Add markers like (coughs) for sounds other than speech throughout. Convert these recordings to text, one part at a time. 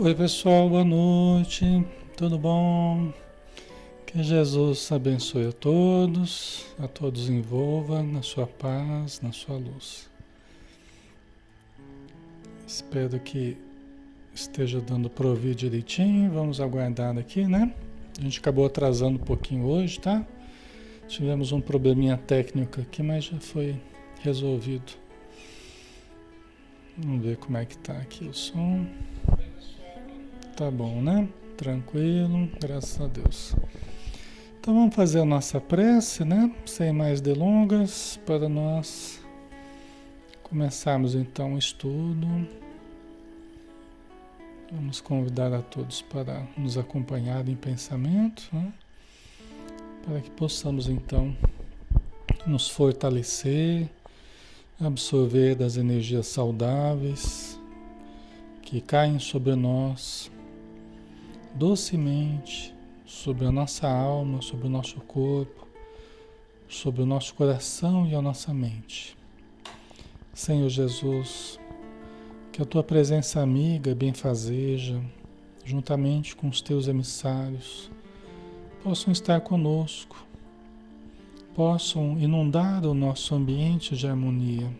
Oi pessoal, boa noite, tudo bom? Que Jesus abençoe a todos, a todos envolva na sua paz, na sua luz. Espero que esteja dando para ouvir direitinho. Vamos aguardar aqui, né? A gente acabou atrasando um pouquinho hoje, tá? Tivemos um probleminha técnico aqui, mas já foi resolvido. Vamos ver como é que tá aqui o som. Tá bom, né? Tranquilo, graças a Deus. Então vamos fazer a nossa prece, né? Sem mais delongas, para nós começarmos então o estudo. Vamos convidar a todos para nos acompanhar em pensamento, né? para que possamos então nos fortalecer, absorver das energias saudáveis que caem sobre nós docemente sobre a nossa alma, sobre o nosso corpo, sobre o nosso coração e a nossa mente. Senhor Jesus, que a tua presença amiga, benfazeja, juntamente com os teus emissários, possam estar conosco, possam inundar o nosso ambiente de harmonia,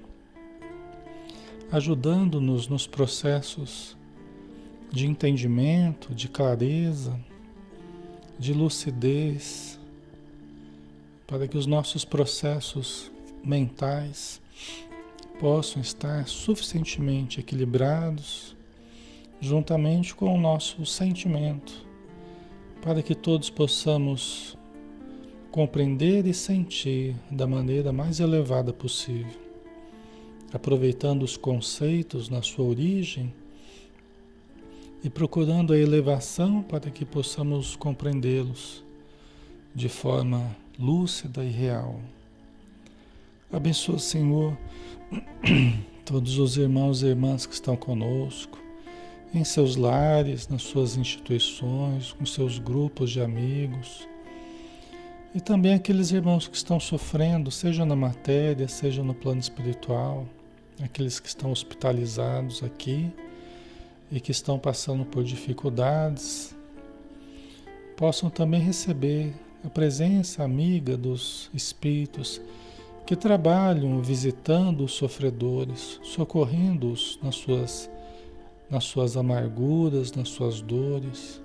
ajudando-nos nos processos de entendimento, de clareza, de lucidez, para que os nossos processos mentais possam estar suficientemente equilibrados, juntamente com o nosso sentimento, para que todos possamos compreender e sentir da maneira mais elevada possível, aproveitando os conceitos na sua origem e procurando a elevação para que possamos compreendê-los de forma lúcida e real. Abençoa, Senhor, (clears throat) todos os irmãos e irmãs que estão conosco, em seus lares, nas suas instituições, com seus grupos de amigos. E também aqueles irmãos que estão sofrendo, seja na matéria, seja no plano espiritual, aqueles que estão hospitalizados aqui e que estão passando por dificuldades possam também receber a presença amiga dos espíritos que trabalham visitando os sofredores, socorrendo-os nas suas, nas suas amarguras, nas suas dores.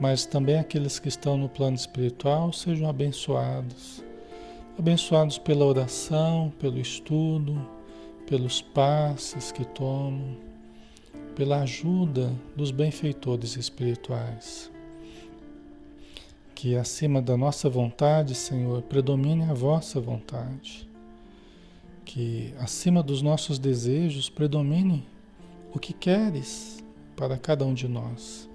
Mas também aqueles que estão no plano espiritual sejam abençoados. Abençoados pela oração, pelo estudo, pelos passes que tomam pela ajuda dos benfeitores espirituais. Que acima da nossa vontade, Senhor, predomine a vossa vontade. Que acima dos nossos desejos predomine o que queres para cada um de nós.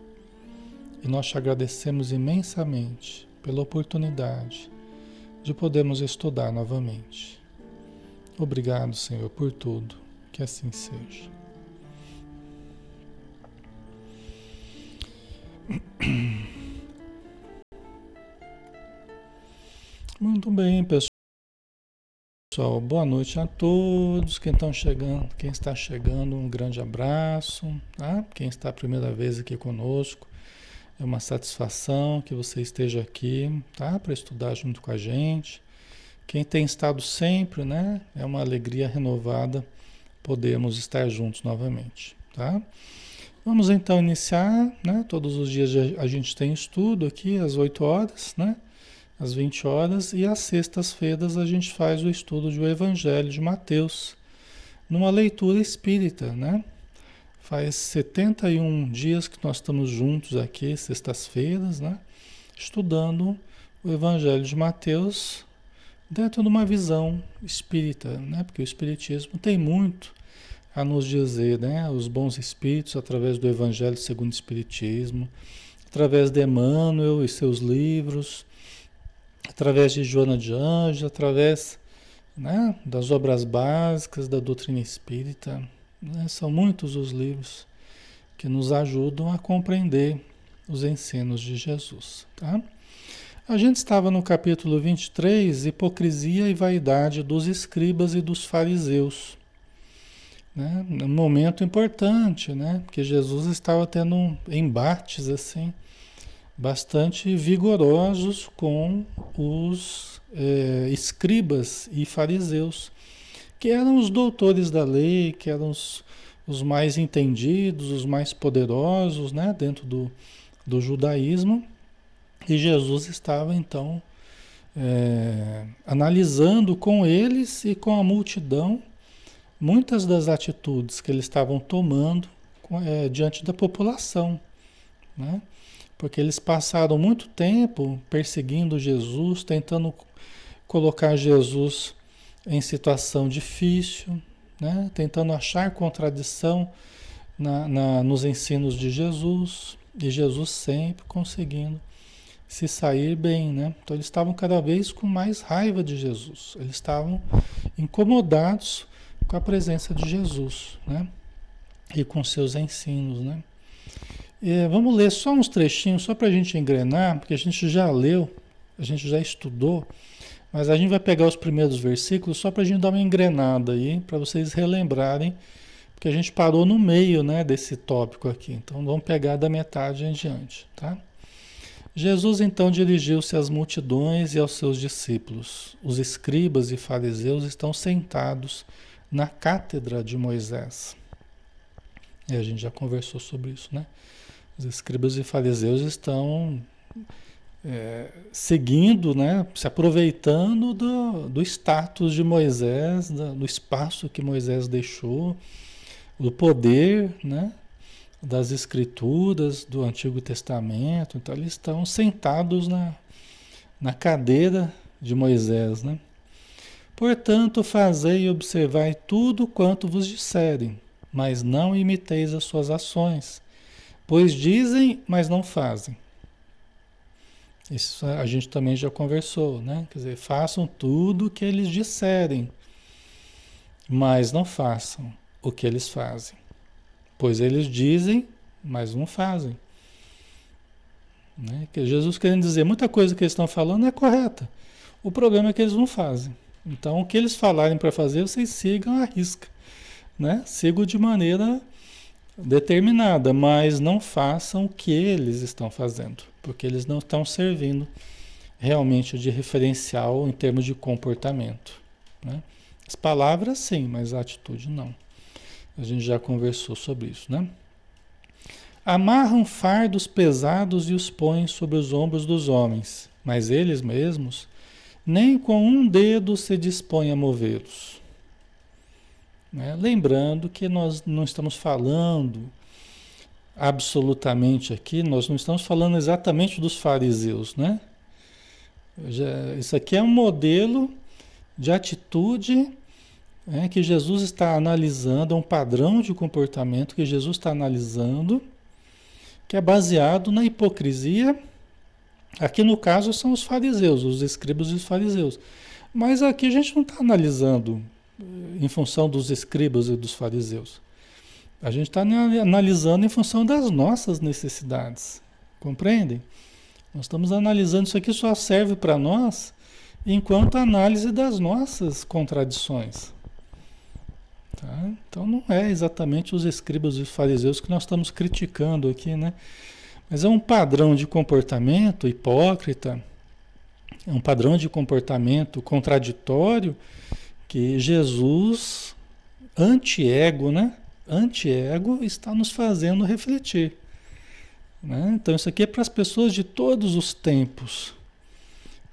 E nós te agradecemos imensamente pela oportunidade de podermos estudar novamente. Obrigado, Senhor, por tudo. Que assim seja. (coughs) Muito bem, pessoal. Boa noite a todos. Quem estão chegando, quem está chegando, um grande abraço. Tá? Quem está a primeira vez aqui conosco, é uma satisfação que você esteja aqui, tá? Para estudar junto com a gente. Quem tem estado sempre, né? É uma alegria renovada podermos estar juntos novamente, tá? Vamos então iniciar, né? Todos os dias a gente tem estudo aqui às 8 horas, né? Às 20 horas e às sextas-feiras a gente faz o estudo do Evangelho de Mateus, numa leitura espírita, né? Faz 71 dias que nós estamos juntos aqui, sextas-feiras, né? Estudando o Evangelho de Mateus dentro de uma visão espírita, né? Porque o espiritismo tem muito a nos dizer, né, os bons espíritos através do Evangelho segundo o Espiritismo, através de Emmanuel e seus livros, através de Joana de Anjos, através né, das obras básicas da doutrina espírita. Né, são muitos os livros que nos ajudam a compreender os ensinos de Jesus. Tá? A gente estava no capítulo 23, Hipocrisia e Vaidade dos Escribas e dos Fariseus. Né? Um momento importante, né? Porque Jesus estava tendo embates assim bastante vigorosos com os é, escribas e fariseus, que eram os doutores da lei, que eram os, os mais entendidos, os mais poderosos, né? Dentro do, do judaísmo. E Jesus estava então é, analisando com eles e com a multidão muitas das atitudes que eles estavam tomando é, diante da população, né? Porque eles passaram muito tempo perseguindo Jesus, tentando colocar Jesus em situação difícil, né? Tentando achar contradição na, na, nos ensinos de Jesus e Jesus sempre conseguindo se sair bem, né? Então eles estavam cada vez com mais raiva de Jesus. Eles estavam incomodados com a presença de Jesus, né? E com seus ensinos, né? Vamos ler só uns trechinhos, só para a gente engrenar, porque a gente já leu, a gente já estudou, mas a gente vai pegar os primeiros versículos só para a gente dar uma engrenada aí, para vocês relembrarem, porque a gente parou no meio, né, desse tópico aqui. Então vamos pegar da metade em diante, tá? Jesus então dirigiu-se às multidões e aos seus discípulos. Os escribas e fariseus estão sentados na cátedra de Moisés. E a gente já conversou sobre isso, né? Os escribas e fariseus estão é, seguindo, né? Se aproveitando do, do status de Moisés, do, do espaço que Moisés deixou, do poder, né? Das escrituras do Antigo Testamento. Então, eles estão sentados na, na cadeira de Moisés, né? Portanto, fazei e observai tudo quanto vos disserem, mas não imiteis as suas ações, pois dizem, mas não fazem. Isso a gente também já conversou, né? Quer dizer, façam tudo o que eles disserem, mas não façam o que eles fazem. Pois eles dizem, mas não fazem. Né? Que Jesus querendo dizer, muita coisa que eles estão falando é correta. O problema é que eles não fazem. Então, o que eles falarem para fazer, vocês sigam a risca, né? Sigam de maneira determinada, mas não façam o que eles estão fazendo, porque eles não estão servindo realmente de referencial em termos de comportamento. Né? As palavras sim, mas a atitude não. A gente já conversou sobre isso, né? Amarram fardos pesados e os põem sobre os ombros dos homens, mas eles mesmos nem com um dedo se dispõe a movê-los. Né? Lembrando que nós não estamos falando absolutamente aqui, nós não estamos falando exatamente dos fariseus, né? Já, isso aqui é um modelo de atitude né, que Jesus está analisando, é um padrão de comportamento que Jesus está analisando, que é baseado na hipocrisia Aqui no caso são os fariseus, os escribas e os fariseus. Mas aqui a gente não está analisando eh, em função dos escribas e dos fariseus. A gente está analisando em função das nossas necessidades. Compreendem? Nós estamos analisando isso aqui só serve para nós enquanto análise das nossas contradições. Tá? Então não é exatamente os escribas e os fariseus que nós estamos criticando aqui, né? Mas é um padrão de comportamento hipócrita, é um padrão de comportamento contraditório que Jesus, anti-ego, né? Anti-ego, está nos fazendo refletir. Né? Então, isso aqui é para as pessoas de todos os tempos,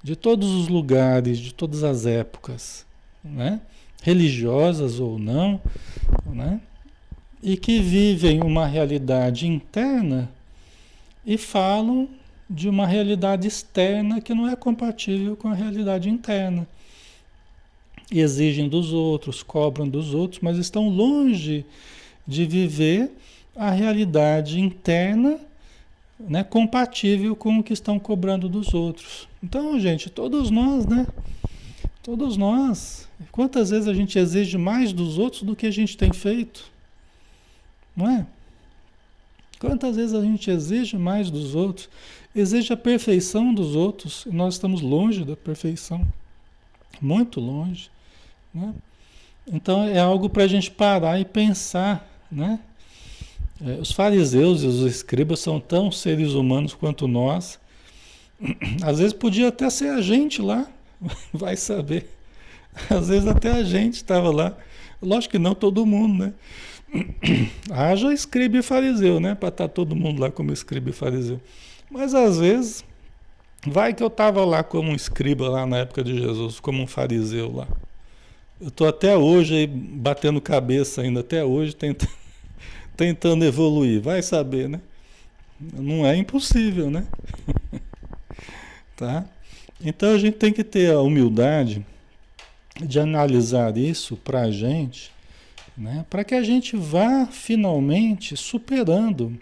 de todos os lugares, de todas as épocas, né? religiosas ou não, né? e que vivem uma realidade interna e falam de uma realidade externa que não é compatível com a realidade interna. Exigem dos outros, cobram dos outros, mas estão longe de viver a realidade interna né, compatível com o que estão cobrando dos outros. Então, gente, todos nós, né? Todos nós. Quantas vezes a gente exige mais dos outros do que a gente tem feito? Não é? Quantas vezes a gente exige mais dos outros, exige a perfeição dos outros, e nós estamos longe da perfeição, muito longe. Né? Então é algo para a gente parar e pensar, né? É, os fariseus e os escribas são tão seres humanos quanto nós. Às vezes podia até ser a gente lá, (laughs) vai saber. Às vezes até a gente estava lá. Lógico que não todo mundo, né? (clears throat) Haja escriba e fariseu, né? Para estar tá todo mundo lá como escriba e fariseu. Mas às vezes, vai que eu estava lá como um escriba lá na época de Jesus, como um fariseu lá. Eu estou até hoje aí batendo cabeça ainda, até hoje, tentando, (laughs) tentando evoluir. Vai saber, né? Não é impossível, né? (laughs) tá? Então a gente tem que ter a humildade de analisar isso para a gente, né? para que a gente vá finalmente superando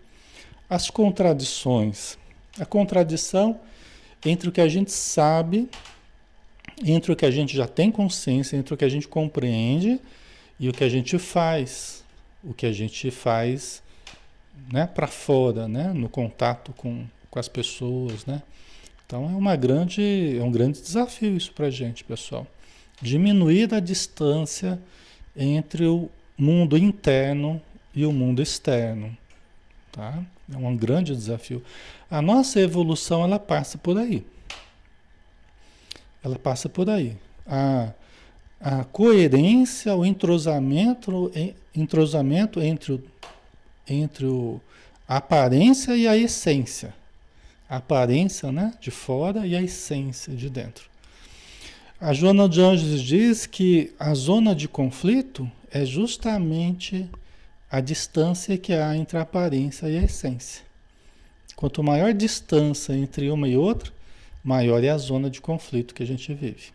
as contradições. A contradição entre o que a gente sabe entre o que a gente já tem consciência, entre o que a gente compreende e o que a gente faz, o que a gente faz né, para fora, né, no contato com, com as pessoas, né? Então é uma grande, é um grande desafio isso para a gente, pessoal. Diminuir a distância entre o mundo interno e o mundo externo, tá? É um grande desafio. A nossa evolução ela passa por aí. Ela passa por aí. A, a coerência, o entrosamento, entrosamento entre, o, entre o, a aparência e a essência. A aparência né, de fora e a essência de dentro. A Joana de Anjos diz que a zona de conflito é justamente a distância que há entre a aparência e a essência. Quanto maior distância entre uma e outra, maior é a zona de conflito que a gente vive.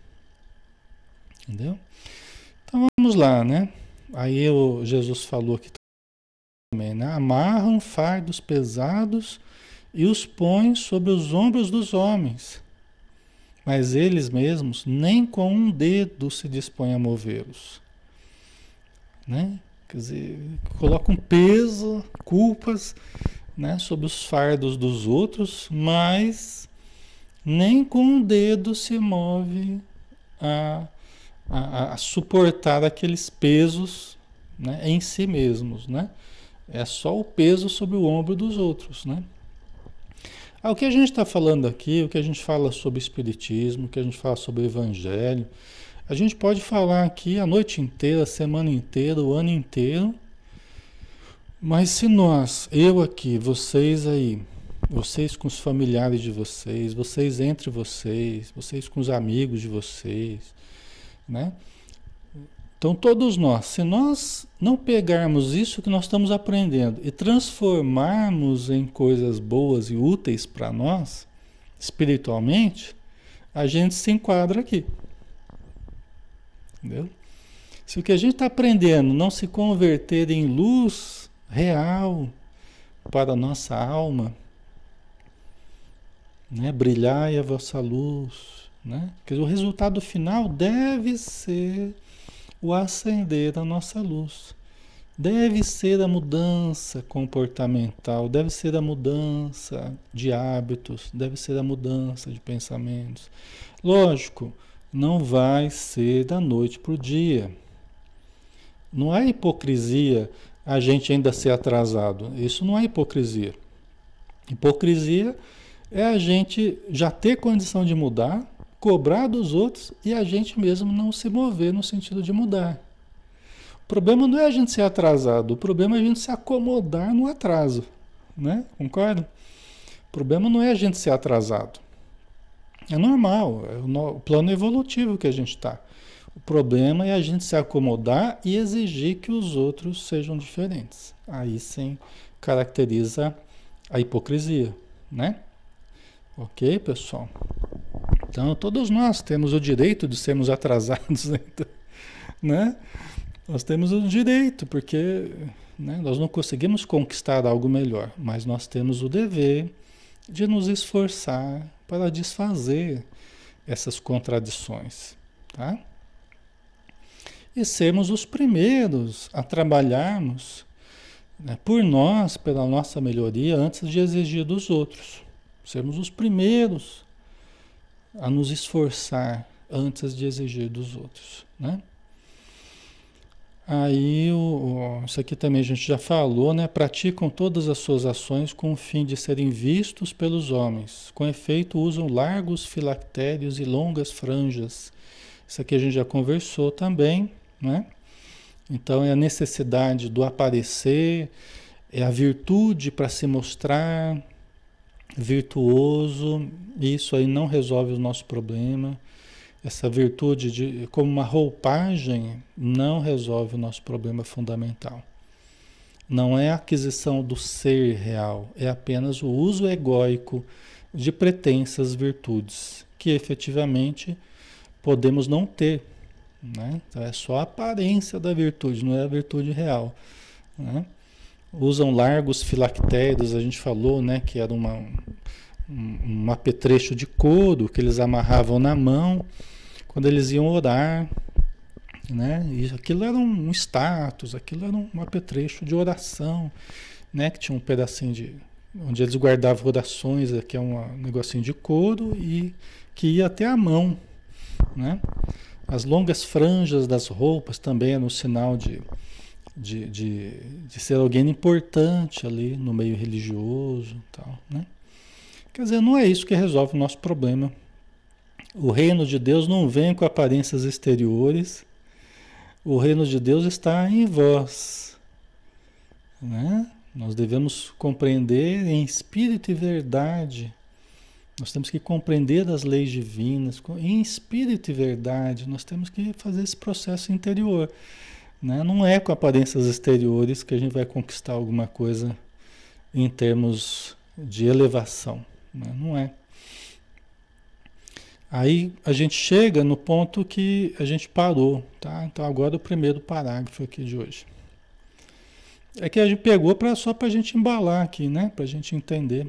Entendeu? Então vamos lá, né? Aí o Jesus falou aqui também, né? Amarram fardos pesados e os põem sobre os ombros dos homens, mas eles mesmos nem com um dedo se dispõem a movê-los. Né? Quer dizer, colocam peso, culpas né, sobre os fardos dos outros, mas nem com um dedo se move a, a, a suportar aqueles pesos né, em si mesmos, né? É só o peso sobre o ombro dos outros, né? Ah, o que a gente está falando aqui, o que a gente fala sobre espiritismo, o que a gente fala sobre evangelho, a gente pode falar aqui a noite inteira, a semana inteira, o ano inteiro, mas se nós, eu aqui, vocês aí, vocês com os familiares de vocês, vocês entre vocês, vocês com os amigos de vocês, né? Então todos nós, se nós não pegarmos isso que nós estamos aprendendo e transformarmos em coisas boas e úteis para nós, espiritualmente, a gente se enquadra aqui. Entendeu? Se o que a gente está aprendendo não se converter em luz real para a nossa alma, né? Brilhai a vossa luz, né? Porque o resultado final deve ser o acender da nossa luz. Deve ser a mudança comportamental, deve ser a mudança de hábitos, deve ser a mudança de pensamentos. Lógico, não vai ser da noite para o dia. Não é hipocrisia a gente ainda ser atrasado. Isso não é hipocrisia. Hipocrisia é a gente já ter condição de mudar, cobrar dos outros e a gente mesmo não se mover no sentido de mudar. O problema não é a gente ser atrasado, o problema é a gente se acomodar no atraso, né? Concorda? O problema não é a gente ser atrasado. É normal, é o plano evolutivo que a gente está. O problema é a gente se acomodar e exigir que os outros sejam diferentes. Aí sim caracteriza a hipocrisia, né? Ok, pessoal? Então, todos nós temos o direito de sermos atrasados, (laughs) né? Nós temos o direito, porque né, nós não conseguimos conquistar algo melhor, mas nós temos o dever de nos esforçar para desfazer essas contradições, tá? E sermos os primeiros a trabalharmos né, por nós, pela nossa melhoria, antes de exigir dos outros. Sermos os primeiros a nos esforçar antes de exigir dos outros, né? Aí, o, isso aqui também a gente já falou, né? Praticam todas as suas ações com o fim de serem vistos pelos homens. Com efeito, usam largos filactérios e longas franjas. Isso aqui a gente já conversou também, né? Então, é a necessidade do aparecer, é a virtude para se mostrar virtuoso. Isso aí não resolve o nosso problema essa virtude de, como uma roupagem não resolve o nosso problema fundamental. Não é a aquisição do ser real, é apenas o uso egóico de pretensas virtudes, que efetivamente podemos não ter. Né? Então é só a aparência da virtude, não é a virtude real. Né? Usam largos filactérios, a gente falou né, que era uma, um, um apetrecho de couro que eles amarravam na mão quando eles iam orar, né? E aquilo era um status, aquilo era um apetrecho de oração, né? Que tinha um pedacinho de onde eles guardavam orações, que é um negocinho de couro e que ia até a mão, né? As longas franjas das roupas também eram um sinal de, de, de, de ser alguém importante ali no meio religioso, tal, né? Quer dizer, não é isso que resolve o nosso problema o reino de Deus não vem com aparências exteriores. O reino de Deus está em vós. Né? Nós devemos compreender em espírito e verdade. Nós temos que compreender as leis divinas em espírito e verdade. Nós temos que fazer esse processo interior. Né? Não é com aparências exteriores que a gente vai conquistar alguma coisa em termos de elevação. Né? Não é. Aí a gente chega no ponto que a gente parou, tá? Então agora o primeiro parágrafo aqui de hoje. É que a gente pegou pra, só para a gente embalar aqui, né? Para a gente entender.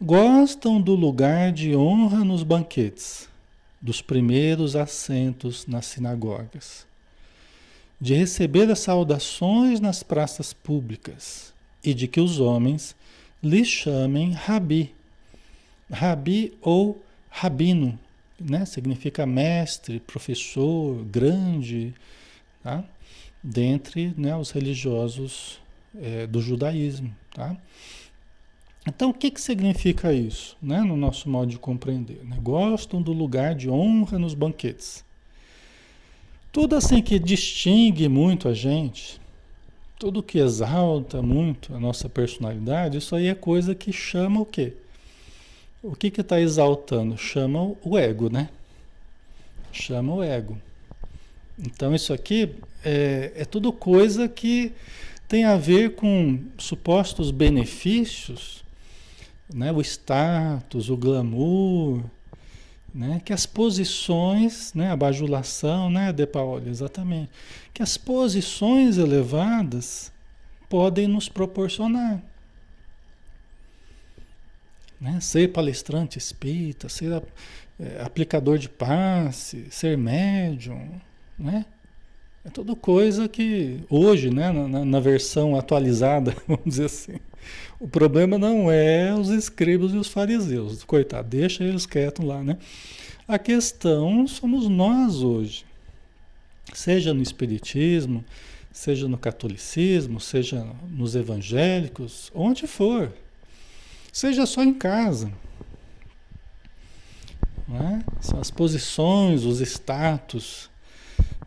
Gostam do lugar de honra nos banquetes, dos primeiros assentos nas sinagogas, de receber as saudações nas praças públicas e de que os homens lhes chamem rabi. Rabi ou Rabino, né? Significa mestre, professor, grande, tá? Dentre né, os religiosos é, do judaísmo, tá? Então, o que, que significa isso, né? No nosso modo de compreender. Né? Gostam do lugar de honra nos banquetes. Tudo assim que distingue muito a gente, tudo que exalta muito a nossa personalidade, isso aí é coisa que chama o quê? O que que está exaltando? Chama o ego, né? Chama o ego. Então isso aqui é, é tudo coisa que tem a ver com supostos benefícios, né? O status, o glamour, né? Que as posições, né? A bajulação, né? De exatamente. Que as posições elevadas podem nos proporcionar. Né? Ser palestrante espírita, ser é, aplicador de passe, ser médium, né? É tudo coisa que hoje, né, na, na, versão atualizada, (laughs) vamos dizer assim, o problema não é os escribas e os fariseus, coitado, deixa eles quietos lá, né? A questão somos nós hoje, seja no espiritismo, seja no catolicismo, seja nos evangélicos, onde for, Seja só em casa. Né? São as posições, os status,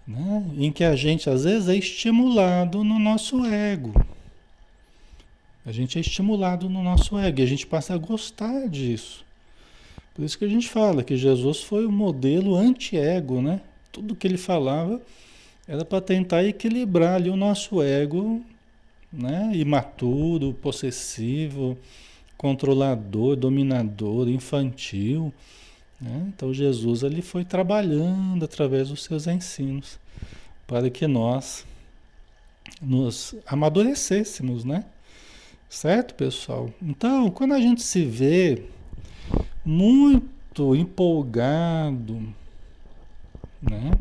né? em que a gente às vezes é estimulado no nosso ego. A gente é estimulado no nosso ego a gente passa a gostar disso. Por isso que a gente fala que Jesus foi o modelo anti-ego, né? Tudo que ele falava era para tentar equilibrar ali o nosso ego, né? Imaturo, possessivo, controlador, dominador, infantil. Né? Então Jesus ele foi trabalhando através dos seus ensinos para que nós nos amadurecêssemos, né? Certo, pessoal? Então, quando a gente se vê muito empolgado, né?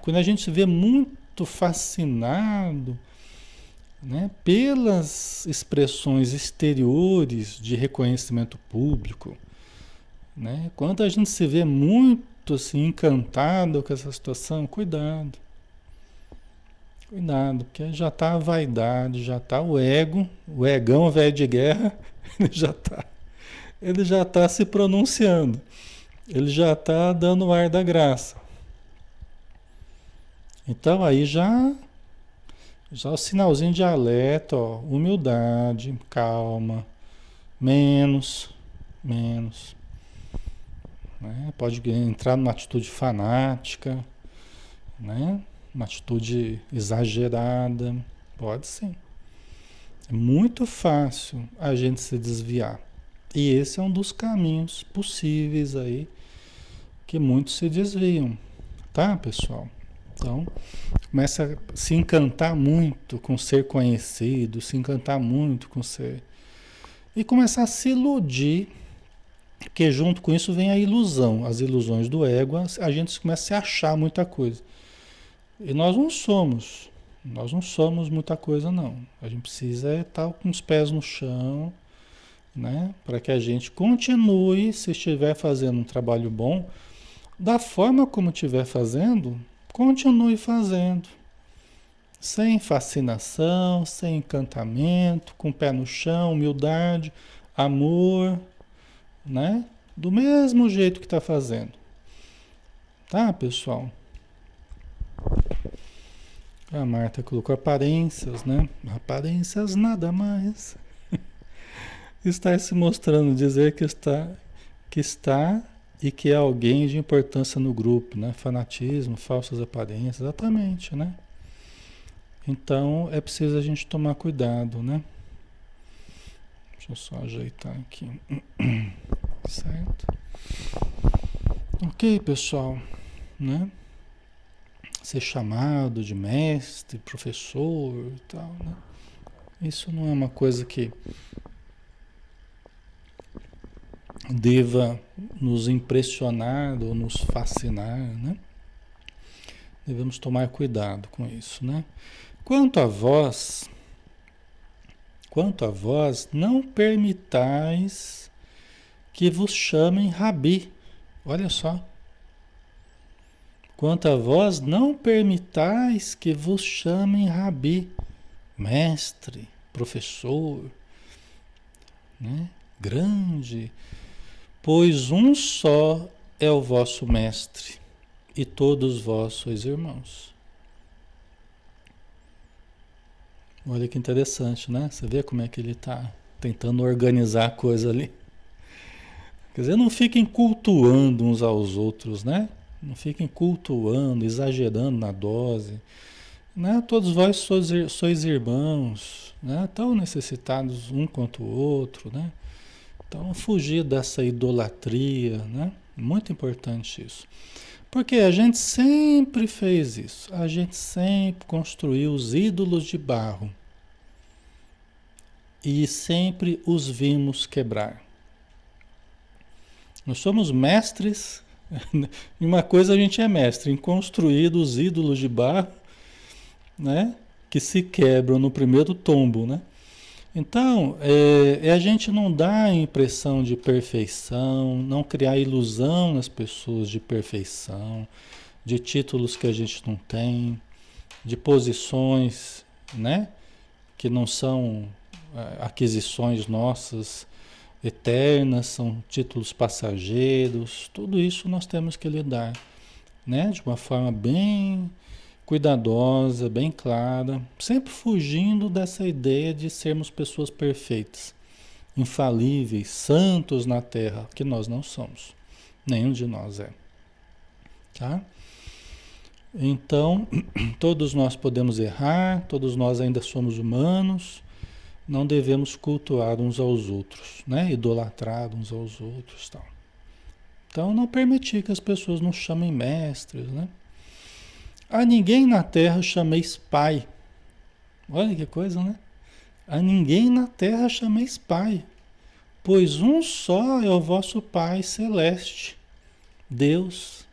Quando a gente se vê muito fascinado, né, pelas expressões exteriores de reconhecimento público, né, quando a gente se vê muito assim encantado com essa situação, cuidado. Cuidado, porque já está a vaidade, já está o ego, o egão velho de guerra, (laughs) ele já está ele já está se pronunciando. Ele já está dando o ar da graça. Então aí já já o sinalzinho de alerta, ó, humildade, calma, menos, menos. Né? Pode entrar numa atitude fanática, né? Uma atitude exagerada, pode sim. É muito fácil a gente se desviar. E esse é um dos caminhos possíveis aí que muitos se desviam, tá, pessoal? Então, começa a se encantar muito com ser conhecido, se encantar muito com ser. E começar a se iludir, que junto com isso vem a ilusão, as ilusões do ego, a gente começa a se achar muita coisa. E nós não somos, nós não somos muita coisa, não. A gente precisa estar com os pés no chão, né? Para que a gente continue, se estiver fazendo um trabalho bom, da forma como estiver fazendo, continue fazendo. Sem fascinação, sem encantamento, com o pé no chão, humildade, amor, né? Do mesmo jeito que está fazendo. Tá, pessoal? A Marta colocou aparências, né? Aparências nada mais (laughs) está se mostrando dizer que está, que está e que é alguém de importância no grupo, né? Fanatismo, falsas aparências, exatamente, né? Então é preciso a gente tomar cuidado, né? Deixa eu só ajeitar aqui. (clears throat) Certo? Ok, pessoal, né? Ser chamado de mestre, professor e tal, né? Isso não é uma coisa que deva nos impressionar ou nos fascinar, né? Devemos tomar cuidado com isso, né? Quanto a vós, quanto a vós, não permitais que vos chamem rabi. Olha só. Quanto a vós, não permitais que vos chamem rabi, mestre, professor, né? Grande, Pois um só é o vosso Mestre, e todos vós sois irmãos. Olha que interessante, né? Você vê como é que ele está tentando organizar a coisa ali. Quer dizer, não fiquem cultuando uns aos outros, né? Não fiquem cultuando, exagerando na dose. Né? Todos vós sois, sois irmãos, né? tão necessitados um quanto o outro, né? Então, fugir dessa idolatria, né? Muito importante isso. Porque a gente sempre fez isso. A gente sempre construiu os ídolos de barro. E sempre os vimos quebrar. Nós somos mestres. (laughs) Em uma coisa a gente é mestre, em construir os ídolos de barro, né? Que se quebram no primeiro tombo, né? Então, é, é, a gente não dar a impressão de perfeição, não criar ilusão nas pessoas de perfeição, de títulos que a gente não tem, de posições, né? Que não são é, aquisições nossas eternas, são títulos passageiros. Tudo isso nós temos que lidar, né? De uma forma bem cuidadosa, bem clara, sempre fugindo dessa ideia de sermos pessoas perfeitas, infalíveis, santos na terra, que nós não somos. Nenhum de nós é. Tá? Então, (clears throat) todos nós podemos errar, todos nós ainda somos humanos, não devemos cultuar uns aos outros, né? Idolatrar uns aos outros, tal. Então, não permitir que as pessoas nos chamem mestres, né? A ninguém na terra chameis pai. Olha que coisa, né? A ninguém na terra chameis pai, pois um só é o vosso Pai celeste, Deus.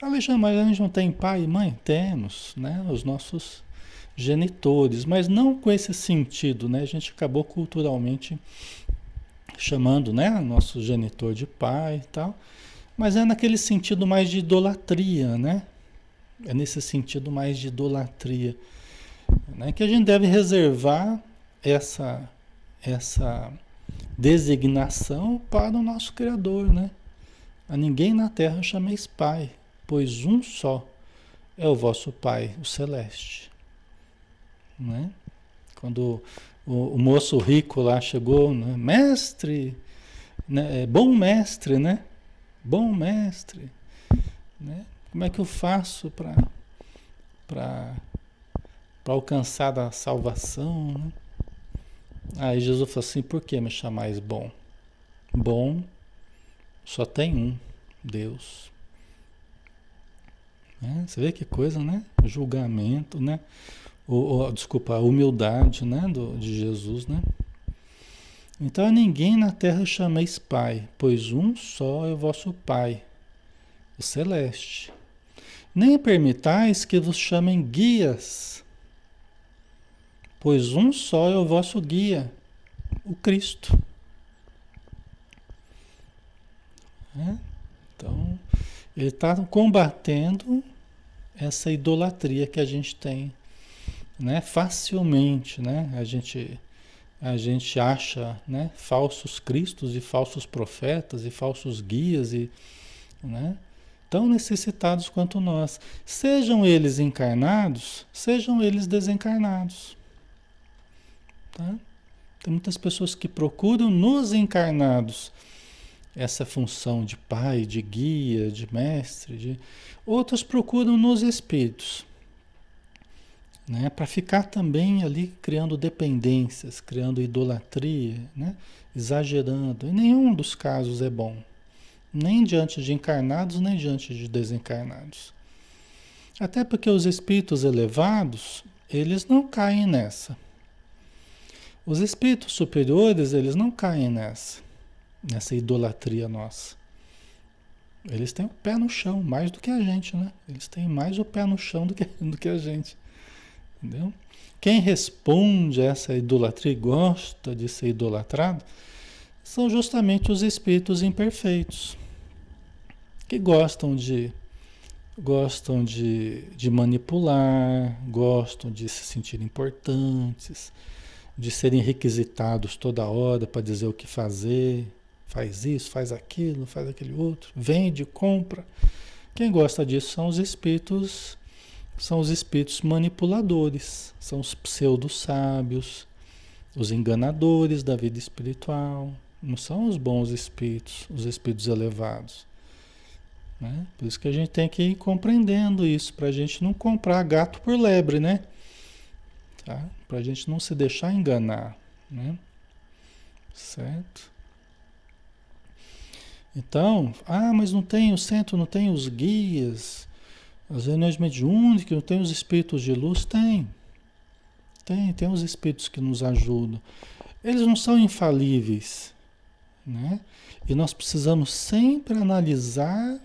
Alexandre, mas a gente não tem pai e mãe? Temos, né? Os nossos genitores, mas não com esse sentido, né? A gente acabou culturalmente chamando, né, nosso genitor de pai e tal, mas é naquele sentido mais de idolatria, né? É nesse sentido mais de idolatria. Né? Que a gente deve reservar essa, essa designação para o nosso Criador, né? A ninguém na terra chameis Pai, pois um só é o vosso Pai, o Celeste. Né? Quando o, o moço rico lá chegou, né? mestre, né? É bom mestre, né? Bom mestre. Né? Como é que eu faço para alcançar a salvação? Né? Aí Jesus falou assim: por que me chamais bom? Bom só tem um, Deus. É, você vê que coisa, né? Julgamento, né? O, desculpa, a humildade né? Do, de Jesus, né? Então a ninguém na terra chameis Pai, pois um só é o vosso Pai, o Celeste. Nem permitais que vos chamem guias, pois um só é o vosso guia, o Cristo. É? Então, ele está combatendo essa idolatria que a gente tem, né? Facilmente, né? A gente a gente acha, né? Falsos cristos e falsos profetas e falsos guias e, né? Tão necessitados quanto nós, sejam eles encarnados, sejam eles desencarnados, tá? Tem muitas pessoas que procuram nos encarnados essa função de pai, de guia, de mestre, de... outros procuram nos espíritos, né? Para ficar também ali criando dependências, criando idolatria, né? Exagerando. Em nenhum dos casos é bom, nem diante de encarnados, nem diante de desencarnados. Até porque os espíritos elevados, eles não caem nessa. Os espíritos superiores, eles não caem nessa nessa idolatria nossa. Eles têm o pé no chão, mais do que a gente, né? Eles têm mais o pé no chão do que, (laughs) do que a gente. Entendeu? Quem responde a essa idolatria e gosta de ser idolatrado são justamente os espíritos imperfeitos, que gostam de gostam de, de manipular, gostam de se sentir importantes, de serem requisitados toda hora para dizer o que fazer, Faz isso, faz aquilo, faz aquele outro, vende, compra. Quem gosta disso são os espíritos, são os espíritos manipuladores, são os pseudo-sábios, os enganadores da vida espiritual. Não são os bons espíritos, os espíritos elevados. Né? Por isso que a gente tem que ir compreendendo isso, para a gente não comprar gato por lebre, né? Tá? Para a gente não se deixar enganar, né? Certo? Então, ah, mas não tem o centro, não tem os guias, as reuniões mediúnicas, não tem os espíritos de luz? Tem. Tem, tem os espíritos que nos ajudam. Eles não são infalíveis, né? E nós precisamos sempre analisar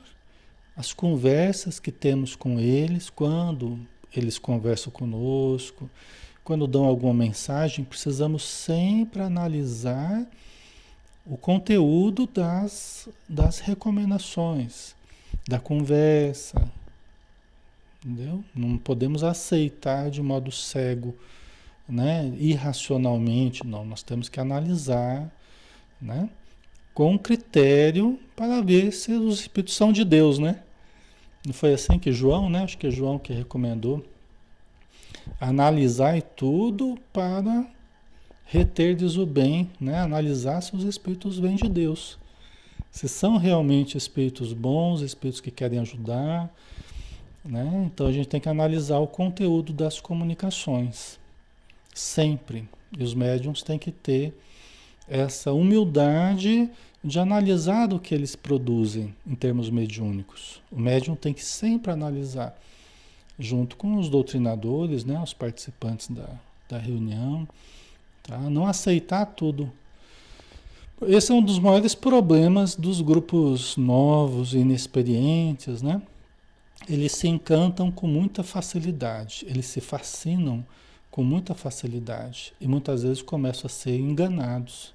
as conversas que temos com eles, quando eles conversam conosco, quando dão alguma mensagem, precisamos sempre analisar o conteúdo das, das recomendações, da conversa. Entendeu? Não podemos aceitar de modo cego, né? irracionalmente, não. Nós temos que analisar né? com critério para ver se os espíritos são de Deus, né? Não foi assim que João, né? Acho que é João que recomendou. Analisar tudo para reterdes o bem, né? analisar se os espíritos vêm de Deus. Se são realmente espíritos bons, espíritos que querem ajudar. Né? Então a gente tem que analisar o conteúdo das comunicações. Sempre. E os médiums têm que ter essa humildade de analisar o que eles produzem em termos mediúnicos. O médium tem que sempre analisar, junto com os doutrinadores, né, os participantes da, da reunião, Tá? Não aceitar tudo. Esse é um dos maiores problemas dos grupos novos inexperientes, né? Eles se encantam com muita facilidade, eles se fascinam com muita facilidade e muitas vezes começam a ser enganados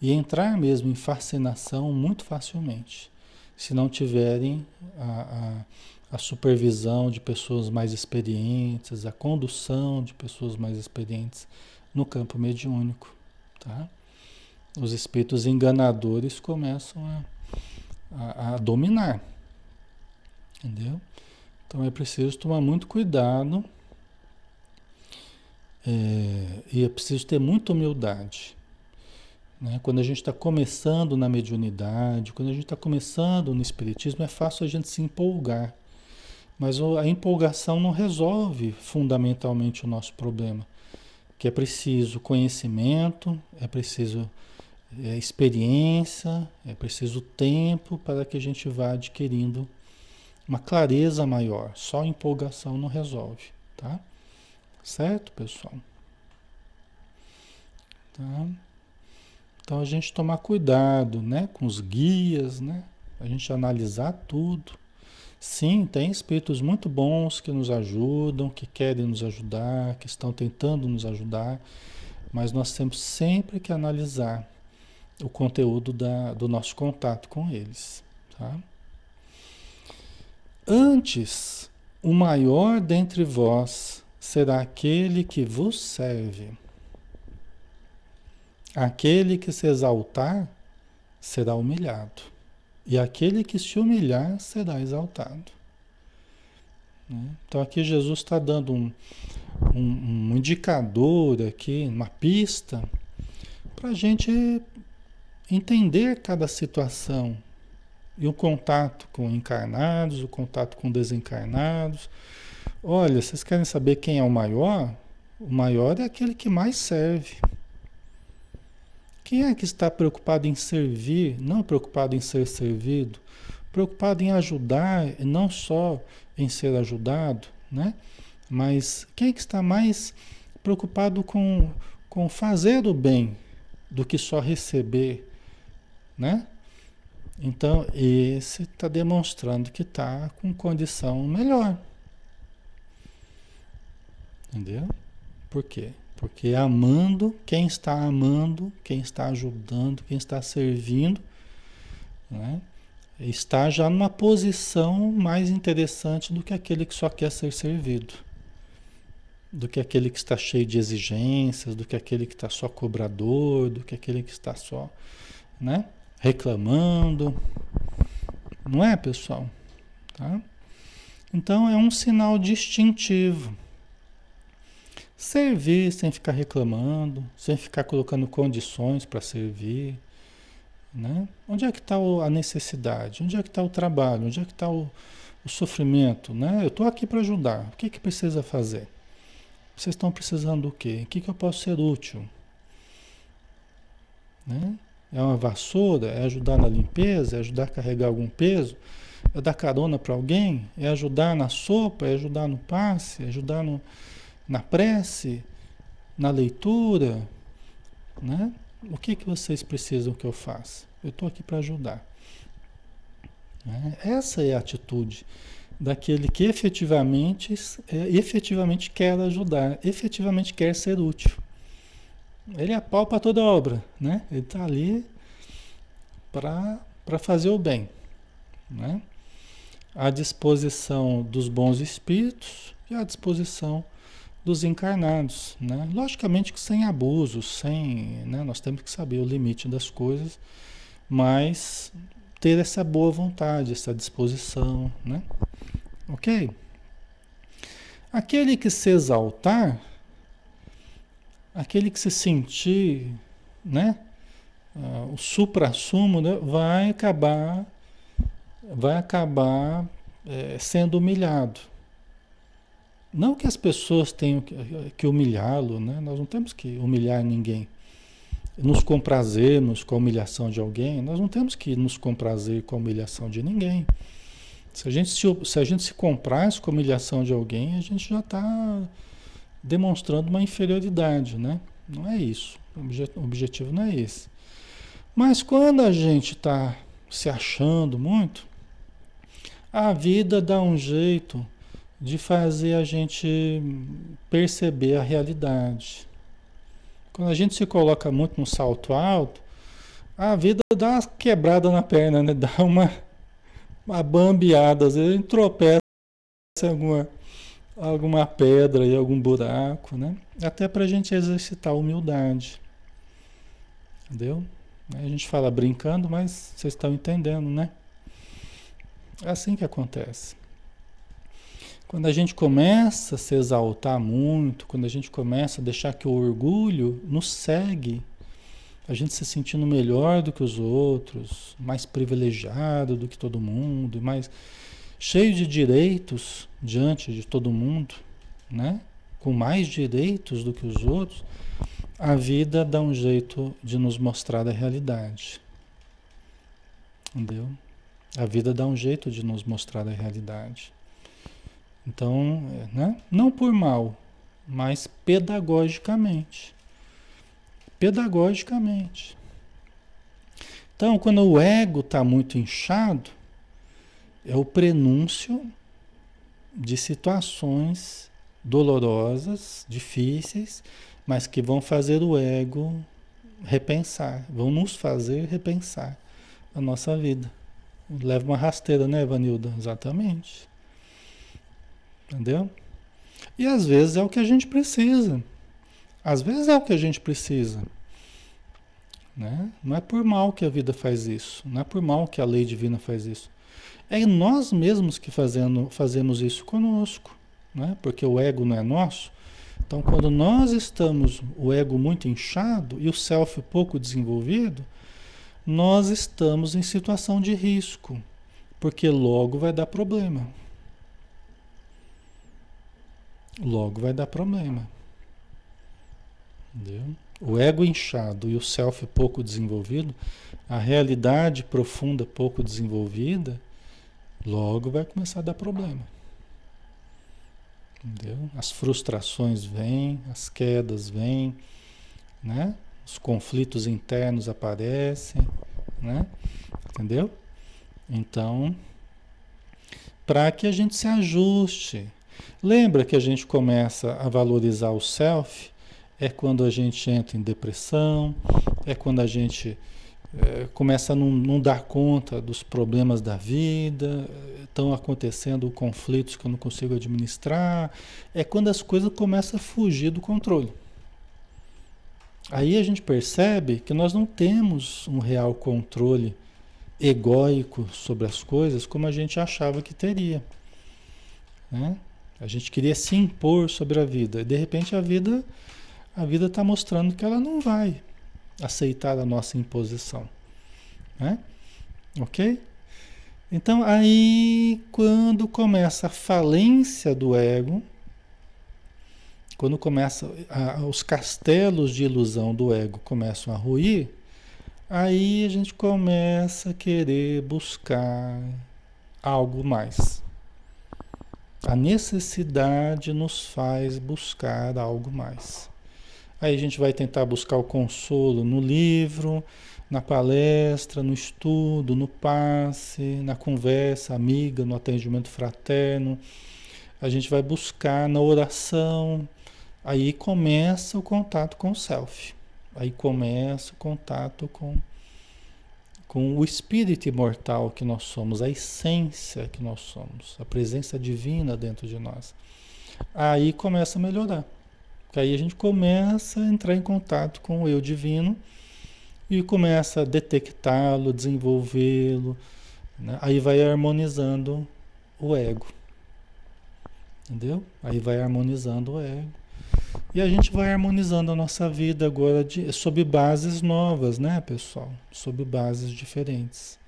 e entrar mesmo em fascinação muito facilmente, se não tiverem a, a supervisão de pessoas mais experientes, a condução de pessoas mais experientes no campo mediúnico, tá? Os espíritos enganadores começam a, a, a dominar, entendeu? Então é preciso tomar muito cuidado é, e é preciso ter muita humildade. Né? Quando a gente está começando na mediunidade, quando a gente está começando no espiritismo, é fácil a gente se empolgar. Mas a empolgação não resolve fundamentalmente o nosso problema. Que é preciso conhecimento, é preciso é, experiência, é preciso tempo para que a gente vá adquirindo uma clareza maior. Só empolgação não resolve, tá? Certo, pessoal? Tá? Então a gente tomar cuidado, né, com os guias, né? A gente analisar tudo. Sim, tem espíritos muito bons que nos ajudam, que querem nos ajudar, que estão tentando nos ajudar, mas nós temos sempre que analisar o conteúdo da, do nosso contato com eles, tá? Antes, o maior dentre vós será aquele que vos serve. Aquele que se exaltar será humilhado, e aquele que se humilhar será exaltado. Né? Então aqui Jesus está dando um, um, um, indicador aqui, uma pista, para a gente entender cada situação, e o contato com encarnados, o contato com desencarnados. Olha, vocês querem saber quem é o maior? O maior é aquele que mais serve. Quem é que está preocupado em servir, não preocupado em ser servido, preocupado em ajudar, não só em ser ajudado, né? Mas quem é que está mais preocupado com, com fazer o bem do que só receber, né? Então, esse está demonstrando que está com condição melhor. Entendeu? Por quê? Porque amando, quem está amando, quem está ajudando, quem está servindo, né, está já numa posição mais interessante do que aquele que só quer ser servido. Do que aquele que está cheio de exigências, do que aquele que está só cobrador, do que aquele que está só, né? Reclamando. Não é, pessoal? Tá? Então é um sinal distintivo. Servir sem ficar reclamando, sem ficar colocando condições para servir. Né? Onde é que está a necessidade? Onde é que está o trabalho? Onde é que está o, o sofrimento? Né? Eu estou aqui para ajudar. O que, que precisa fazer? Vocês estão precisando do quê? O que, que eu posso ser útil? Né? É uma vassoura? É ajudar na limpeza? É ajudar a carregar algum peso? É dar carona para alguém? É ajudar na sopa? É ajudar no passe? É ajudar no, na prece? Na leitura? Né? O que, que vocês precisam que eu faça? Eu estou aqui para ajudar. Né? Essa é a atitude daquele que efetivamente, é, efetivamente quer ajudar, efetivamente quer ser útil. Ele pau para toda obra, né? Ele está ali para fazer o bem, né? À disposição dos bons espíritos e à disposição dos encarnados, né? Logicamente que sem abusos, sem, né? Nós temos que saber o limite das coisas, mas ter essa boa vontade, essa disposição, né? Ok? Aquele que se exaltar aquele que se sentir, né, uh, o supra-sumo, né, vai acabar, vai acabar é, sendo humilhado. Não que as pessoas tenham que, que humilhá-lo, né? Nós não temos que humilhar ninguém. Nos comprazermos com a humilhação de alguém, nós não temos que nos comprazer com a humilhação de ninguém. Se a gente se, se, a gente se com a humilhação de alguém, a gente já está demonstrando uma inferioridade, né? Não é isso. O objetivo não é esse. Mas quando a gente está se achando muito, a vida dá um jeito de fazer a gente perceber a realidade. Quando a gente se coloca muito no salto alto, a vida dá uma quebrada na perna, né? (laughs) Dá uma, uma bambeada, às vezes a gente tropeça alguma, alguma pedra e algum buraco, né? Até para a gente exercitar a humildade. Entendeu? A gente fala brincando, mas vocês estão entendendo, né? É assim que acontece. Quando a gente começa a se exaltar muito, quando a gente começa a deixar que o orgulho nos segue, a gente se sentindo melhor do que os outros, mais privilegiado do que todo mundo, mais cheio de direitos diante de todo mundo, né? Com mais direitos do que os outros, a vida dá um jeito de nos mostrar a realidade. Entendeu? A vida dá um jeito de nos mostrar a realidade. Então, né? não por mal, mas pedagogicamente. Pedagogicamente. Então, quando o ego está muito inchado, é o prenúncio de situações dolorosas, difíceis, mas que vão fazer o ego repensar, vão nos fazer repensar a nossa vida. Leva uma rasteira, né, Vanilda? Exatamente. Entendeu? E às vezes é o que a gente precisa. Às vezes é o que a gente precisa. Né? Não é por mal que a vida faz isso. Não é por mal que a lei divina faz isso. É nós mesmos que fazendo, fazemos isso conosco. Né? Porque o ego não é nosso. Então, quando nós estamos, o ego muito inchado e o self pouco desenvolvido, nós estamos em situação de risco. Porque logo vai dar problema. Logo vai dar problema. Entendeu? O ego inchado e o self pouco desenvolvido, a realidade profunda pouco desenvolvida, logo vai começar a dar problema. Entendeu? As frustrações vêm, as quedas vêm, né? Os conflitos internos aparecem, né? Entendeu? Então, para que a gente se ajuste, Lembra que a gente começa a valorizar o self é quando a gente entra em depressão, é quando a gente é, começa a não, não, dar conta dos problemas da vida, estão acontecendo conflitos que eu não consigo administrar, é quando as coisas começam a fugir do controle. Aí a gente percebe que nós não temos um real controle egóico sobre as coisas como a gente achava que teria. Né? A gente queria se impor sobre a vida. E de repente a vida a vida está mostrando que ela não vai aceitar a nossa imposição. Né? Ok? Então aí quando começa a falência do ego, quando começa a, os castelos de ilusão do ego começam a ruir, aí a gente começa a querer buscar algo mais. A necessidade nos faz buscar algo mais. Aí a gente vai tentar buscar o consolo no livro, na palestra, no estudo, no passe, na conversa amiga, no atendimento fraterno. A gente vai buscar na oração. Aí começa o contato com o self. Aí começa o contato com com o espírito imortal que nós somos, a essência que nós somos, a presença divina dentro de nós. Aí começa a melhorar. Porque aí a gente começa a entrar em contato com o eu divino e começa a detectá-lo, desenvolvê-lo. Né? Aí vai harmonizando o ego. Entendeu? Aí vai harmonizando o ego. E a gente vai harmonizando a nossa vida agora de, sob bases novas, né, pessoal? Sob bases diferentes.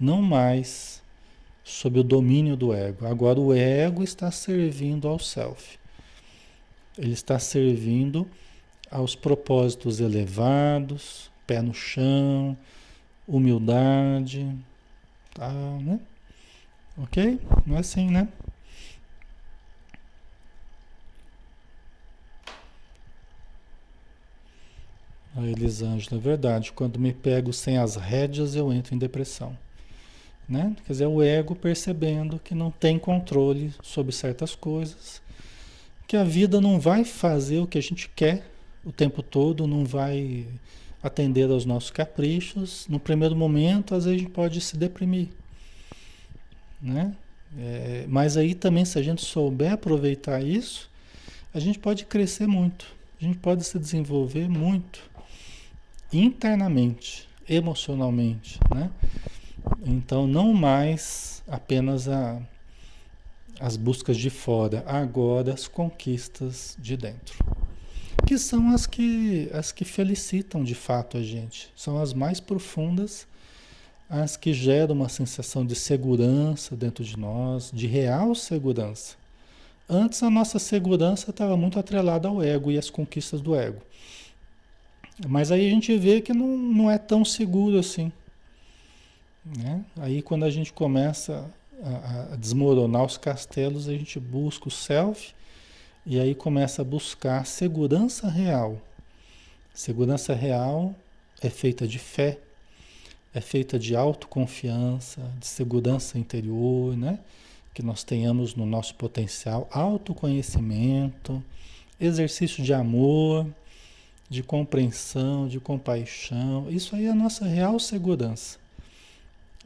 Não mais sob o domínio do ego. Agora o ego está servindo ao self. Ele está servindo aos propósitos elevados, pé no chão, humildade, tá, né? Ok? Não é assim, né? A Elisângela, é verdade. Quando me pego sem as rédeas, eu entro em depressão. Né? Quer dizer, o ego percebendo que não tem controle sobre certas coisas, que a vida não vai fazer o que a gente quer o tempo todo, não vai atender aos nossos caprichos. No primeiro momento, às vezes a gente pode se deprimir, né? É, mas aí também, se a gente souber aproveitar isso, a gente pode crescer muito, a gente pode se desenvolver muito internamente, emocionalmente, né? Então, não mais apenas a, as buscas de fora, agora as conquistas de dentro. Que são as que, as que felicitam de fato a gente, são as mais profundas, as que geram uma sensação de segurança dentro de nós, de real segurança. Antes a nossa segurança estava muito atrelada ao ego e às conquistas do ego. Mas aí a gente vê que não, não é tão seguro assim. Né? Aí quando a gente começa a, a desmoronar os castelos, a gente busca o self e aí começa a buscar segurança real. Segurança real é feita de fé, é feita de autoconfiança, de segurança interior, né? Que nós tenhamos no nosso potencial autoconhecimento, exercício de amor, de compreensão, de compaixão. Isso aí é a nossa real segurança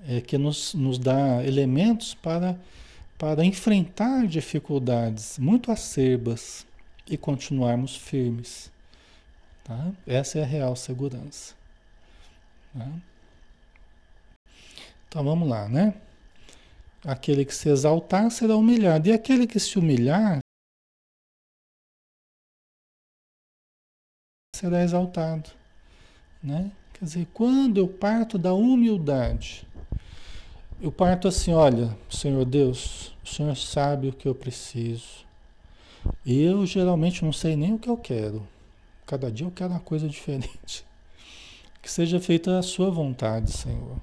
é, que nos, nos dá elementos para, para enfrentar dificuldades muito acerbas e continuarmos firmes. Tá? Essa é a real segurança. Tá? Então vamos lá, né? Aquele que se exaltar será humilhado, e aquele que se humilhar será exaltado. Né? Quer dizer, quando eu parto da humildade, eu parto assim, olha, Senhor Deus, o Senhor sabe o que eu preciso. Eu geralmente não sei nem o que eu quero. Cada dia eu quero uma coisa diferente. (laughs) Que seja feita a sua vontade, Senhor.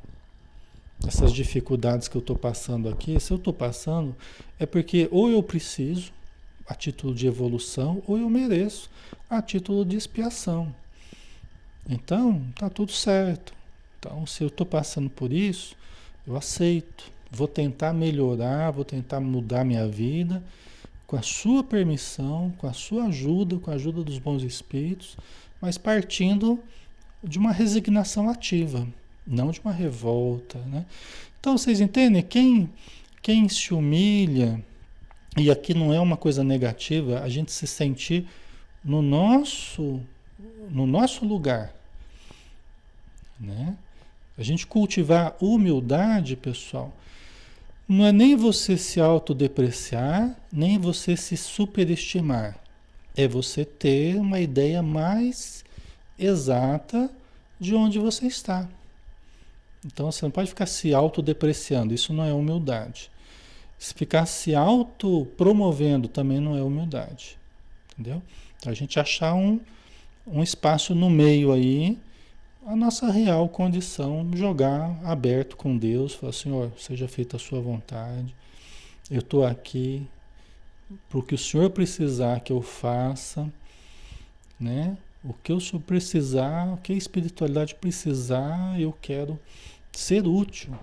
Essas dificuldades que eu estou passando aqui, se eu estou passando, é porque ou eu preciso, a título de evolução, ou eu mereço, a título de expiação. Então, tá tudo certo. Então, se eu estou passando por isso, eu aceito. Vou tentar melhorar, vou tentar mudar minha vida com a sua permissão, com a sua ajuda, com a ajuda dos bons espíritos, mas partindo de uma resignação ativa, não de uma revolta, né? Então vocês entendem? Quem quem se humilha e aqui não é uma coisa negativa, a gente se sentir no nosso no nosso lugar, né? A gente cultivar humildade, pessoal, não é nem você se autodepreciar, nem você se superestimar. É você ter uma ideia mais exata de onde você está. Então você não pode ficar se autodepreciando, isso não é humildade. Se ficar se autopromovendo também não é humildade. Entendeu? Então a gente achar um, um espaço no meio aí a nossa real condição, jogar aberto com Deus, falar, Senhor, seja feita a sua vontade, eu estou aqui para o que o Senhor precisar que eu faça, né? O que o Senhor precisar, o que a espiritualidade precisar, eu quero ser útil.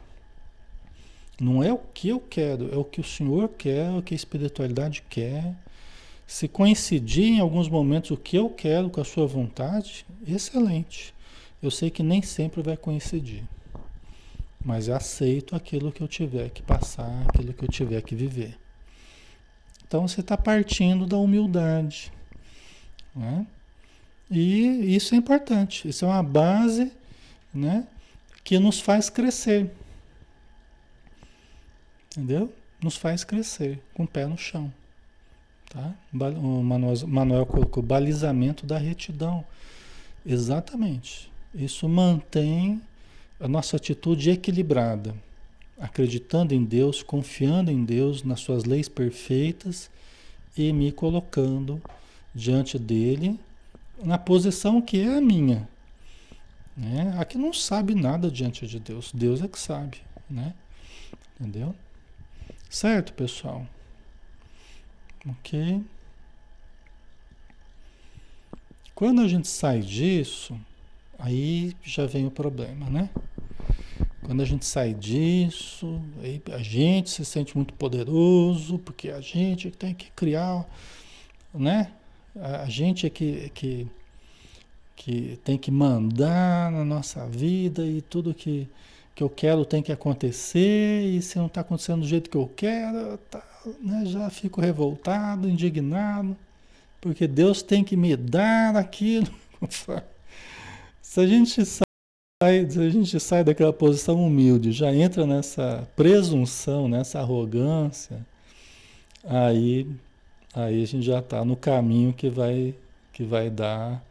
Não é o que eu quero, é o que o Senhor quer, o que a espiritualidade quer. Se coincidir em alguns momentos o que eu quero com a sua vontade, excelente. Eu sei que nem sempre vai coincidir, mas aceito aquilo que eu tiver que passar, aquilo que eu tiver que viver. Então você está partindo da humildade. Né? E isso é importante, isso é uma base né, que nos faz crescer. Entendeu? Nos faz crescer com o pé no chão. Tá? O Manuel, Manuel colocou balizamento da retidão. Exatamente. Isso mantém a nossa atitude equilibrada, acreditando em Deus, confiando em Deus, nas suas leis perfeitas e me colocando diante dele na posição que é a minha. Né? Aqui não sabe nada diante de Deus, Deus é que sabe, né? Entendeu? Certo, pessoal? Ok. Quando a gente sai disso, Aí já vem o problema, né? Quando a gente sai disso, a gente se sente muito poderoso, porque a gente tem que criar, né? A gente é que, que, que tem que mandar na nossa vida e tudo que, que eu quero tem que acontecer, e se não está acontecendo do jeito que eu quero, tá, né, já fico revoltado, indignado, porque Deus tem que me dar aquilo. (laughs) se a gente sai, se a gente sai daquela posição humilde, já entra nessa presunção, nessa arrogância, aí, aí a gente já está no caminho que vai, que vai dar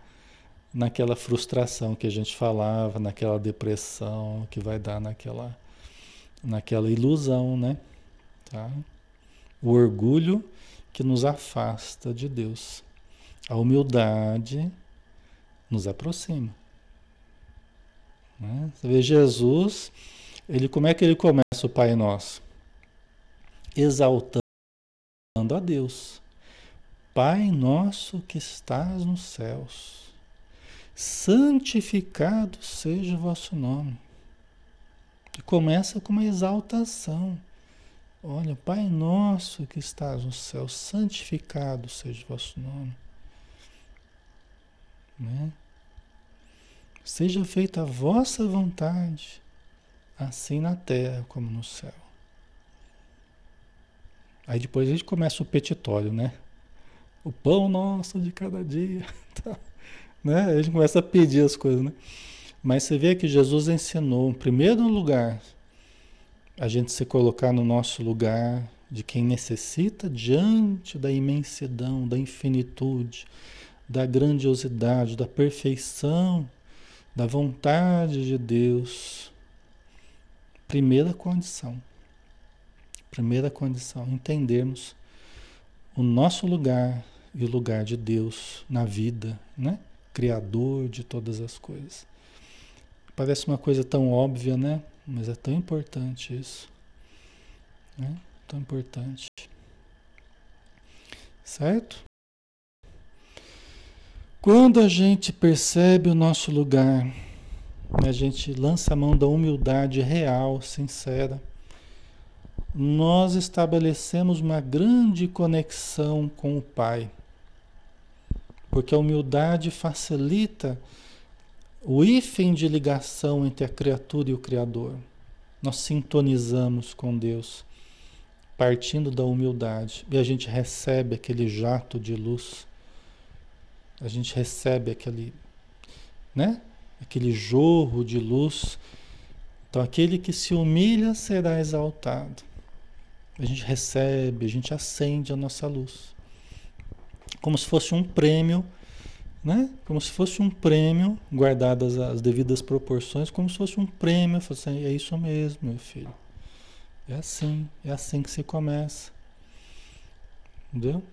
naquela frustração que a gente falava, naquela depressão que vai dar naquela, naquela ilusão, né? Tá? O orgulho que nos afasta de Deus. A humildade nos aproxima. Né? Você vê Jesus, ele como é que ele começa o Pai Nosso? Exaltando a Deus. Pai nosso que estás nos céus santificado seja o vosso nome. E começa com uma exaltação. Olha, Pai nosso que estás no céu, santificado seja o vosso nome. Né? Seja feita a vossa vontade, assim na terra como no céu. Aí depois a gente começa o petitório, né? O pão nosso de cada dia. (laughs) Tá? Né? A gente começa a pedir as coisas, né? Mas você vê que Jesus ensinou, em primeiro lugar, a gente se colocar no nosso lugar de quem necessita diante da imensidão, da infinitude, da grandiosidade, da perfeição, da vontade de Deus. Primeira condição. Primeira condição, entendermos o nosso lugar e o lugar de Deus na vida, né? Criador de todas as coisas. Parece uma coisa tão óbvia, né? Mas é tão importante isso. Né? Tão importante. Certo? Quando a gente percebe o nosso lugar, a gente lança a mão da humildade real, sincera, nós estabelecemos uma grande conexão com o Pai porque a humildade facilita o hífen de ligação entre a criatura e o Criador. Nós sintonizamos com Deus, partindo da humildade, e a gente recebe aquele jato de luz, a gente recebe aquele, né? Aquele jorro de luz. Então, aquele que se humilha será exaltado. A gente recebe, a gente acende a nossa luz como se fosse um prêmio, né? Como se fosse um prêmio, guardadas as devidas proporções, como se fosse um prêmio. Assim, é isso mesmo, meu filho. É assim, é assim que se começa. Entendeu?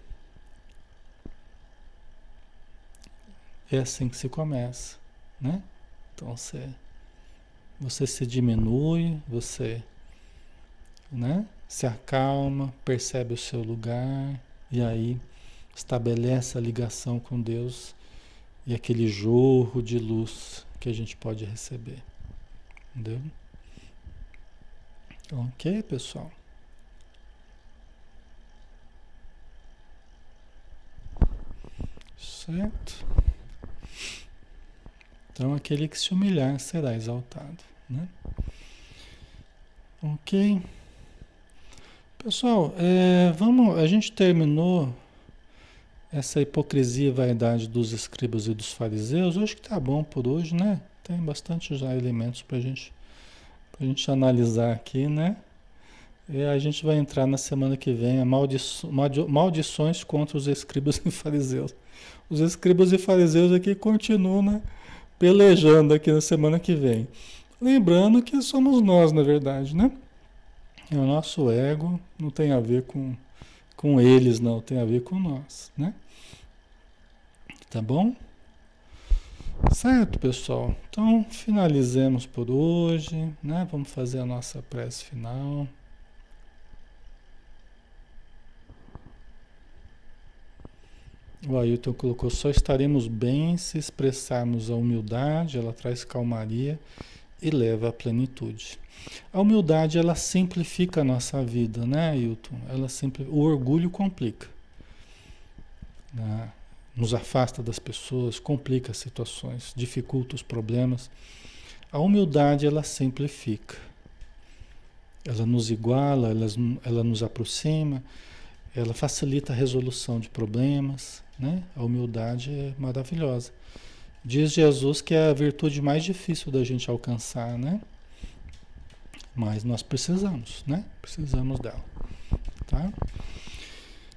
É assim que se começa, né? Então você, você se diminui, você, né? Se acalma, percebe o seu lugar e aí estabelece a ligação com Deus e aquele jorro de luz que a gente pode receber. Entendeu? Ok, pessoal? Certo? Então, aquele que se humilhar será exaltado, né? Ok. Pessoal, é, vamos, a gente terminou essa hipocrisia e vaidade dos escribas e dos fariseus, acho que tá bom por hoje, né? Tem bastante já elementos para gente, a gente analisar aqui, né? E a gente vai entrar na semana que vem a maldiço, maldições contra os escribas (laughs) e fariseus. Os escribas e fariseus aqui continuam né, pelejando aqui na semana que vem. Lembrando que somos nós, na verdade, né? É o nosso ego, não tem a ver com, com eles, não, tem a ver com nós, né? Tá bom? Certo, pessoal? Então, finalizemos por hoje, né? Vamos fazer a nossa prece final. O Ailton colocou: só estaremos bem se expressarmos a humildade, ela traz calmaria e leva à plenitude. A humildade, ela simplifica a nossa vida, né, Ailton? Ela simpli... O orgulho complica. Né? nos afasta das pessoas, complica as situações, dificulta os problemas. A humildade ela simplifica. Ela nos iguala, ela, ela nos aproxima, ela facilita a resolução de problemas, né? A humildade é maravilhosa. Diz Jesus que é a virtude mais difícil da gente alcançar, né? Mas nós precisamos, né? Precisamos dela, tá?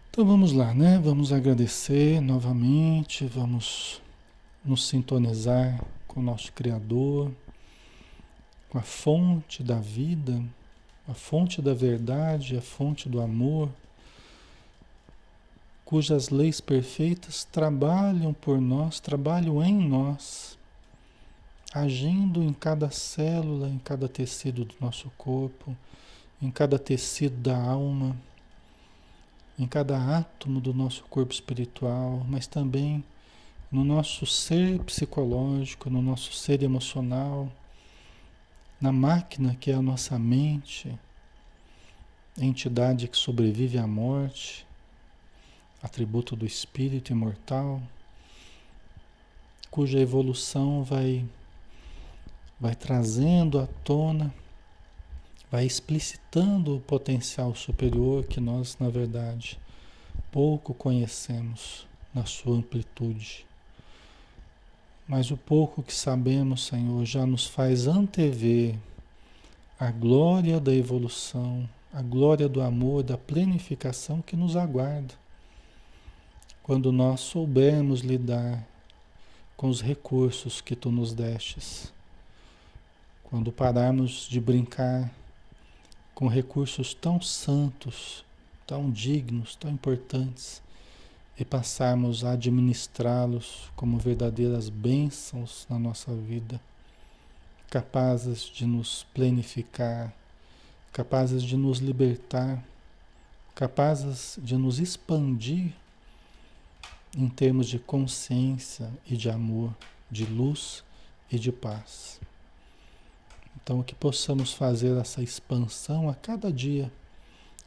Então vamos lá, né? Vamos agradecer novamente, vamos nos sintonizar com o nosso Criador, com a fonte da vida, a fonte da verdade, a fonte do amor, cujas leis perfeitas trabalham por nós, trabalham em nós, agindo em cada célula, em cada tecido do nosso corpo, em cada tecido da alma, em cada átomo do nosso corpo espiritual, mas também no nosso ser psicológico, no nosso ser emocional, na máquina que é a nossa mente, entidade que sobrevive à morte, atributo do espírito imortal, cuja evolução vai vai trazendo à tona, vai explicitando o potencial superior que nós, na verdade, pouco conhecemos na sua amplitude. Mas o pouco que sabemos, Senhor, já nos faz antever a glória da evolução, a glória do amor, da plenificação que nos aguarda. Quando nós soubermos lidar com os recursos que tu nos destes. Quando pararmos de brincar com recursos tão santos, tão dignos, tão importantes e passarmos a administrá-los como verdadeiras bênçãos na nossa vida, capazes de nos plenificar, capazes de nos libertar, capazes de nos expandir em termos de consciência e de amor, de luz e de paz. Então, que possamos fazer essa expansão a cada dia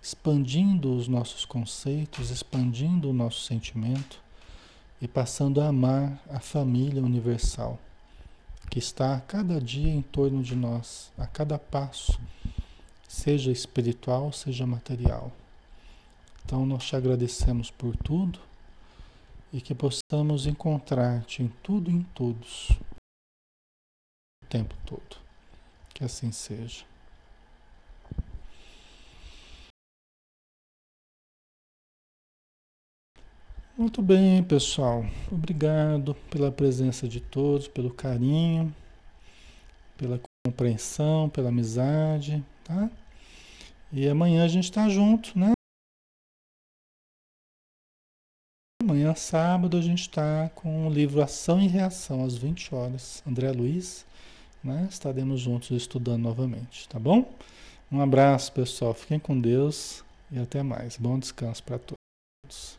expandindo os nossos conceitos, expandindo o nosso sentimento e passando a amar a família universal que está a cada dia em torno de nós, a cada passo, seja espiritual, seja material. Então nós te agradecemos por tudo e que possamos encontrar-te em tudo e em todos o tempo todo. Que assim seja. Muito bem, pessoal. Obrigado pela presença de todos, pelo carinho, pela compreensão, pela amizade, tá? E amanhã a gente está junto, né? Amanhã, sábado, a gente está com o livro Ação e Reação, às 20 horas. André Luiz, né? Estaremos juntos estudando novamente, tá bom? Um abraço, pessoal. Fiquem com Deus e até mais. Bom descanso para todos.